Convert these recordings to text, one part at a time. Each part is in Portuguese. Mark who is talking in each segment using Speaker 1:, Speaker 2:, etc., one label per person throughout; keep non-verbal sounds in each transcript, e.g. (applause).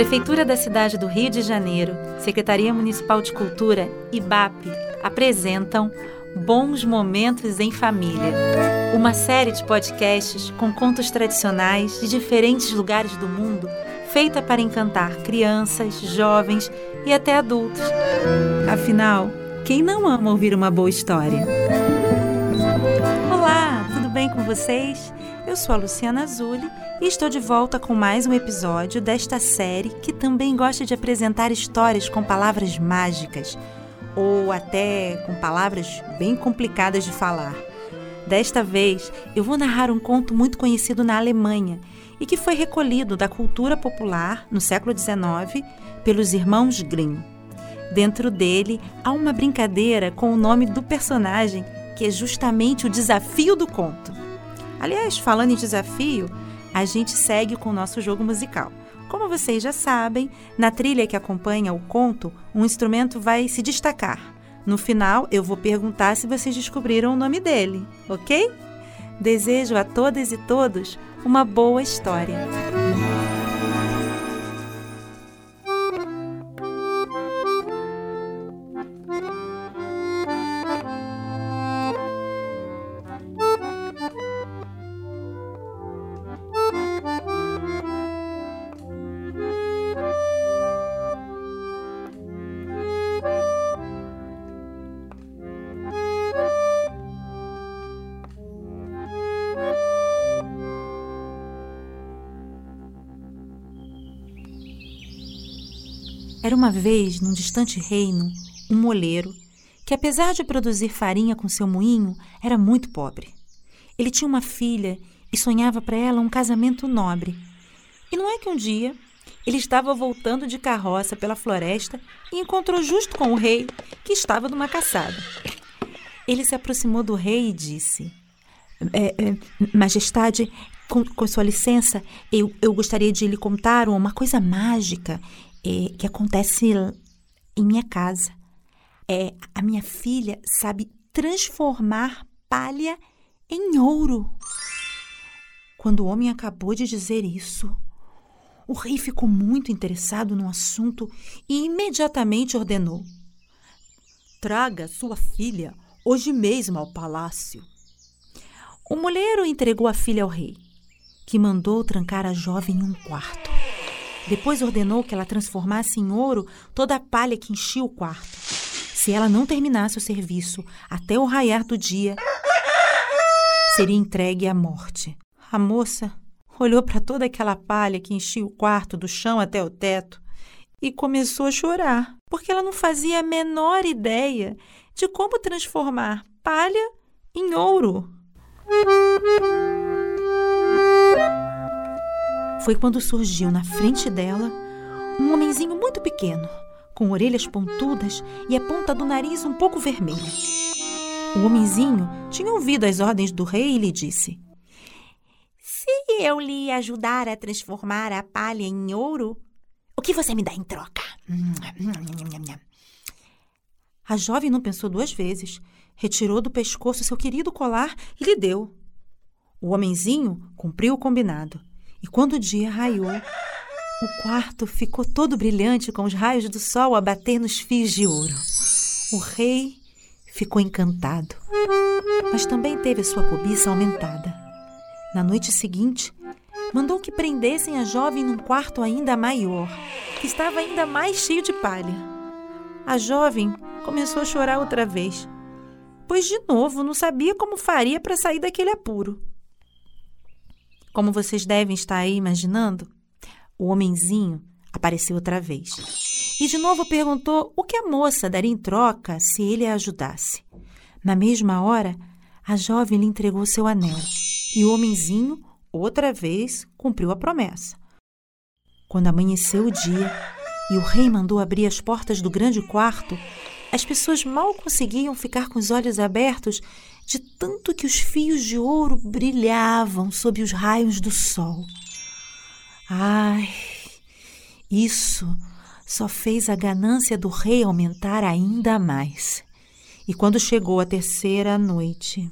Speaker 1: Prefeitura da cidade do Rio de Janeiro, Secretaria Municipal de Cultura e BAP apresentam Bons Momentos em Família, uma série de podcasts com contos tradicionais de diferentes lugares do mundo, feita para encantar crianças, jovens e até adultos. Afinal, quem não ama ouvir uma boa história? Olá, tudo bem com vocês? Eu sou a Luciana Azuli e estou de volta com mais um episódio desta série que também gosta de apresentar histórias com palavras mágicas ou até com palavras bem complicadas de falar. Desta vez, eu vou narrar um conto muito conhecido na Alemanha e que foi recolhido da cultura popular no século XIX pelos irmãos Grimm. Dentro dele há uma brincadeira com o nome do personagem, que é justamente o desafio do conto. Aliás, falando em desafio, a gente segue com o nosso jogo musical. Como vocês já sabem, na trilha que acompanha o conto, um instrumento vai se destacar. No final, eu vou perguntar se vocês descobriram o nome dele, ok? Desejo a todas e todos uma boa história. Era uma vez, num distante reino, um moleiro que, apesar de produzir farinha com seu moinho, era muito pobre. Ele tinha uma filha e sonhava para ela um casamento nobre. E não é que um dia ele estava voltando de carroça pela floresta e encontrou justo com o rei, que estava numa caçada. Ele se aproximou do rei e disse: é, é, Majestade, com, com, sua licença, eu, eu gostaria de lhe contar uma coisa mágica é, que acontece em minha casa. É, a minha filha sabe transformar palha em ouro. Quando o homem acabou de dizer isso, o rei ficou muito interessado no assunto e imediatamente ordenou: Traga sua filha hoje mesmo ao palácio. O moleiro entregou a filha ao rei, que mandou trancar a jovem em um quarto. Depois ordenou que ela transformasse em ouro toda a palha que enchia o quarto. Se ela não terminasse o serviço até o raiar do dia, seria entregue à morte. A moça olhou para toda aquela palha que enchia o quarto do chão até o teto e começou a chorar, porque ela não fazia a menor ideia de como transformar palha em ouro. Foi quando surgiu na frente dela um homenzinho muito pequeno, com orelhas pontudas e a ponta do nariz um pouco vermelha. O homenzinho tinha ouvido as ordens do rei e lhe disse: Se eu lhe ajudar a transformar a palha em ouro, o que você me dá em troca? A jovem não pensou duas vezes. Retirou do pescoço seu querido colar e lhe deu. O homenzinho cumpriu o combinado. E quando o dia raiou, o quarto ficou todo brilhante com os raios do sol a bater nos fios de ouro. O rei ficou encantado, mas também teve a sua cobiça aumentada. Na noite seguinte, mandou que prendessem a jovem num quarto ainda maior, que estava ainda mais cheio de palha. A jovem começou a chorar outra vez, pois de novo não sabia como faria para sair daquele apuro. Como vocês devem estar aí imaginando, o homenzinho apareceu outra vez. E de novo perguntou o que a moça daria em troca se ele a ajudasse. Na mesma hora, a jovem lhe entregou seu anel e o homenzinho, outra vez, cumpriu a promessa. Quando amanheceu o dia e o rei mandou abrir as portas do grande quarto, as pessoas mal conseguiam ficar com os olhos abertos de tanto que os fios de ouro brilhavam sob os raios do sol. Ai, isso só fez a ganância do rei aumentar ainda mais. E quando chegou a terceira noite,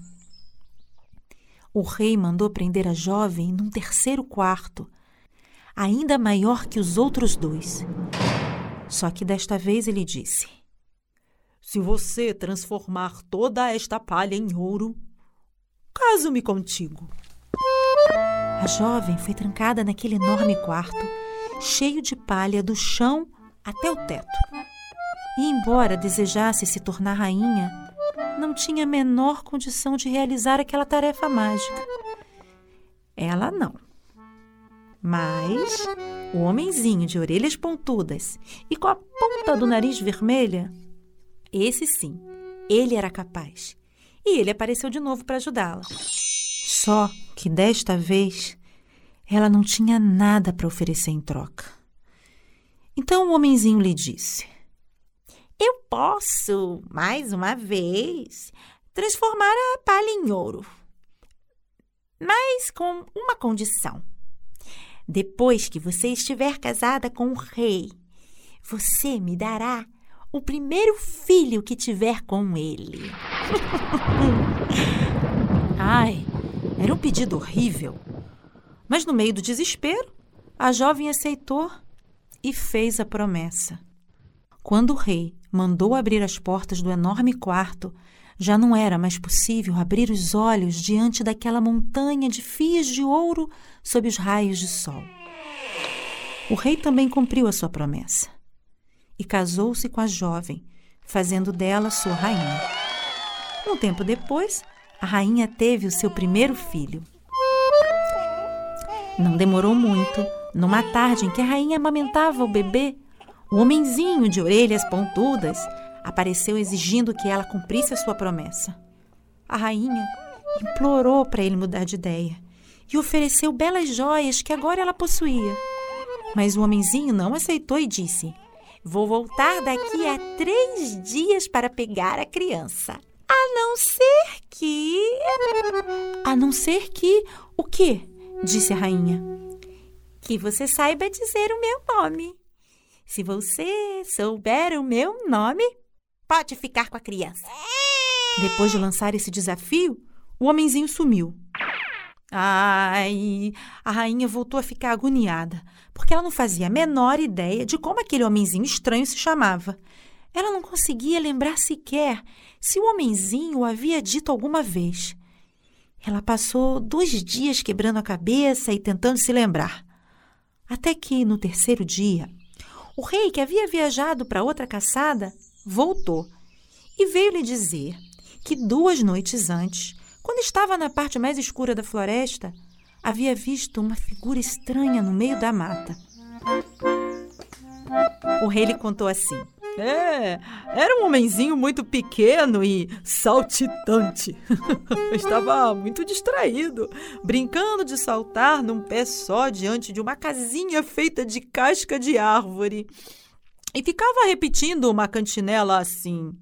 Speaker 1: o rei mandou prender a jovem num terceiro quarto. ainda maior que os outros dois. Só que desta vez ele disse:
Speaker 2: Se você transformar toda esta palha em ouro, caso-me contigo.
Speaker 1: A jovem foi trancada naquele enorme quarto, cheio de palha do chão até o teto. E, embora desejasse se tornar rainha, não tinha a menor condição de realizar aquela tarefa mágica. Ela não. Mas o homenzinho de orelhas pontudas e com a ponta do nariz vermelha, esse sim, ele era capaz. E ele apareceu de novo para ajudá-la. Só que desta vez ela não tinha nada para oferecer em troca. Então o homenzinho lhe disse: Eu posso, mais uma vez, transformar a palha em ouro. Mas com uma condição. Depois que você estiver casada com o rei, você me dará o primeiro filho que tiver com ele. (laughs) Ai, era um pedido horrível. Mas no meio do desespero, a jovem aceitou e fez a promessa. Quando o rei mandou abrir as portas do enorme quarto, já não era mais possível abrir os olhos diante daquela montanha de fios de ouro sob os raios de sol. O rei também cumpriu a sua promessa e casou-se com a jovem, fazendo dela sua rainha. Um tempo depois, a rainha teve o seu primeiro filho. Não demorou muito. Numa tarde em que a rainha amamentava o bebê, o homenzinho de orelhas pontudas apareceu exigindo que ela cumprisse a sua promessa. A rainha implorou para ele mudar de ideia e ofereceu belas joias que agora ela possuía. Mas o homenzinho não aceitou e disse: Vou voltar daqui a três dias para pegar a criança. A não ser que. A não ser que. O quê? disse a rainha. Que você saiba dizer o meu nome. Se você souber o meu nome, Pode ficar com a criança. Depois de lançar esse desafio, o homenzinho sumiu. Ai, a rainha voltou a ficar agoniada, porque ela não fazia a menor ideia de como aquele homenzinho estranho se chamava. Ela não conseguia lembrar sequer se o homenzinho o havia dito alguma vez. Ela passou dois dias quebrando a cabeça e tentando se lembrar. Até que, no terceiro dia, o rei, que havia viajado para outra caçada, voltou e veio lhe dizer que duas noites antes, quando estava na parte mais escura da floresta, havia visto uma figura estranha no meio da mata. O rei lhe contou assim:
Speaker 2: É, era um homenzinho muito pequeno e saltitante. (laughs) Estava muito distraído, brincando de saltar num pé só diante de uma casinha feita de casca de árvore e ficava repetindo uma cantinela assim.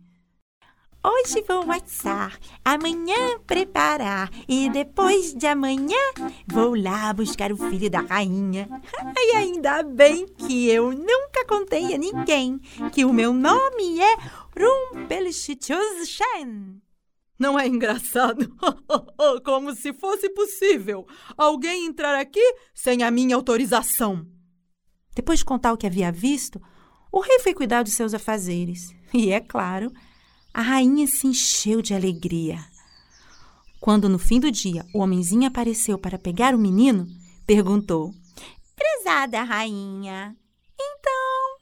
Speaker 3: Hoje vou assar, amanhã preparar e depois de amanhã vou lá buscar o filho da rainha. (laughs) E ainda bem que eu nunca contei a ninguém que o meu nome é Rumpelstiltskin.
Speaker 2: Não é engraçado? (laughs) Como se fosse possível alguém entrar aqui sem a minha autorização.
Speaker 1: Depois de contar o que havia visto, o rei foi cuidar dos seus afazeres e, é claro, a rainha se encheu de alegria. Quando no fim do dia o homenzinho apareceu para pegar o menino, perguntou:
Speaker 3: Prezada rainha, então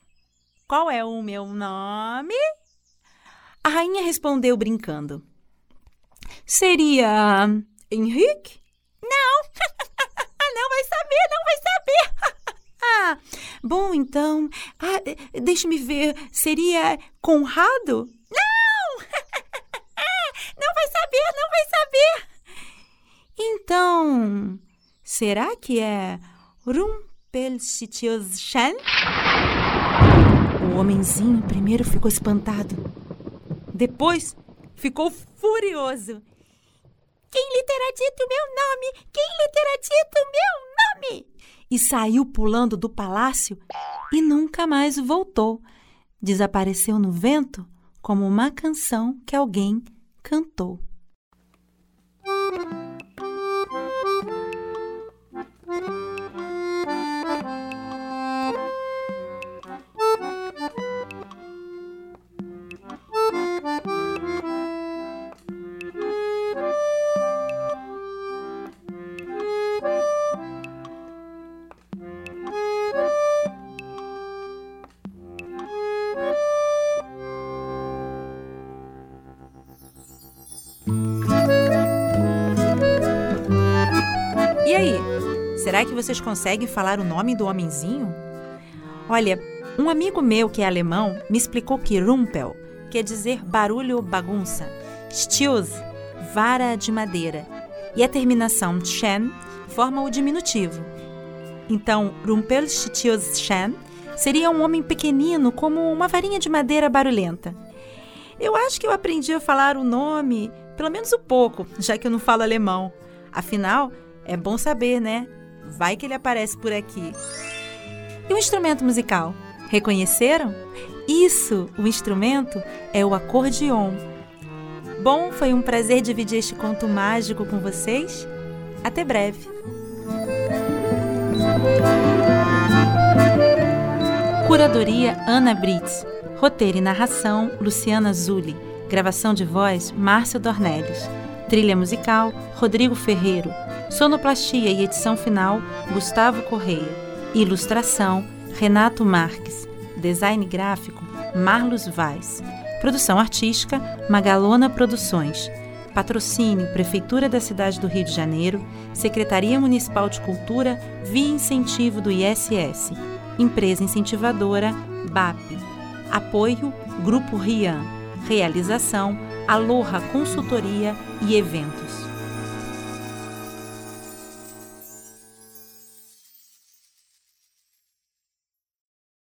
Speaker 3: qual é o meu nome?
Speaker 1: A rainha respondeu brincando: Seria Henrique?
Speaker 3: Não, (laughs) não vai saber, não vai saber. (laughs)
Speaker 1: Ah, bom, então. Ah, deixe-me ver. Seria Conrado?
Speaker 3: Não! não vai saber, não vai saber.
Speaker 1: Então, será que é Rumpelstiltskin? O homenzinho primeiro ficou espantado. Depois ficou furioso.
Speaker 3: Quem lhe terá dito meu nome? Quem lhe terá dito meu nome?
Speaker 1: e saiu pulando do palácio e nunca mais voltou. Desapareceu no vento como uma canção que alguém cantou. Que vocês conseguem falar o nome do homenzinho? Olha, um amigo meu que é alemão me explicou que Rumpel quer dizer barulho bagunça, Stios, vara de madeira, e a terminação Chen forma o diminutivo. Então, Rumpelstiltskin seria um homem pequenino como uma varinha de madeira barulhenta. Eu acho que eu aprendi a falar o nome, pelo menos um pouco, já que eu não falo alemão. Afinal, é bom saber, né? Vai que ele aparece por aqui. E o instrumento musical? Reconheceram? Isso, o instrumento é o acordeon. Bom, foi um prazer dividir este conto mágico com vocês. Até breve. Curadoria Ana Brits. Roteiro e narração Luciana Zulli. Gravação de voz Márcio Dornelles. Trilha musical Rodrigo Ferreiro. Sonoplastia e edição final Gustavo Correia. Ilustração Renato Marques. Design gráfico Marlos Vaz. Produção artística Magalona Produções. Patrocínio Prefeitura da Cidade do Rio de Janeiro, Secretaria Municipal de Cultura, via incentivo do ISS. Empresa incentivadora BAP. Apoio Grupo Rian. Realização Aloha Consultoria e Eventos.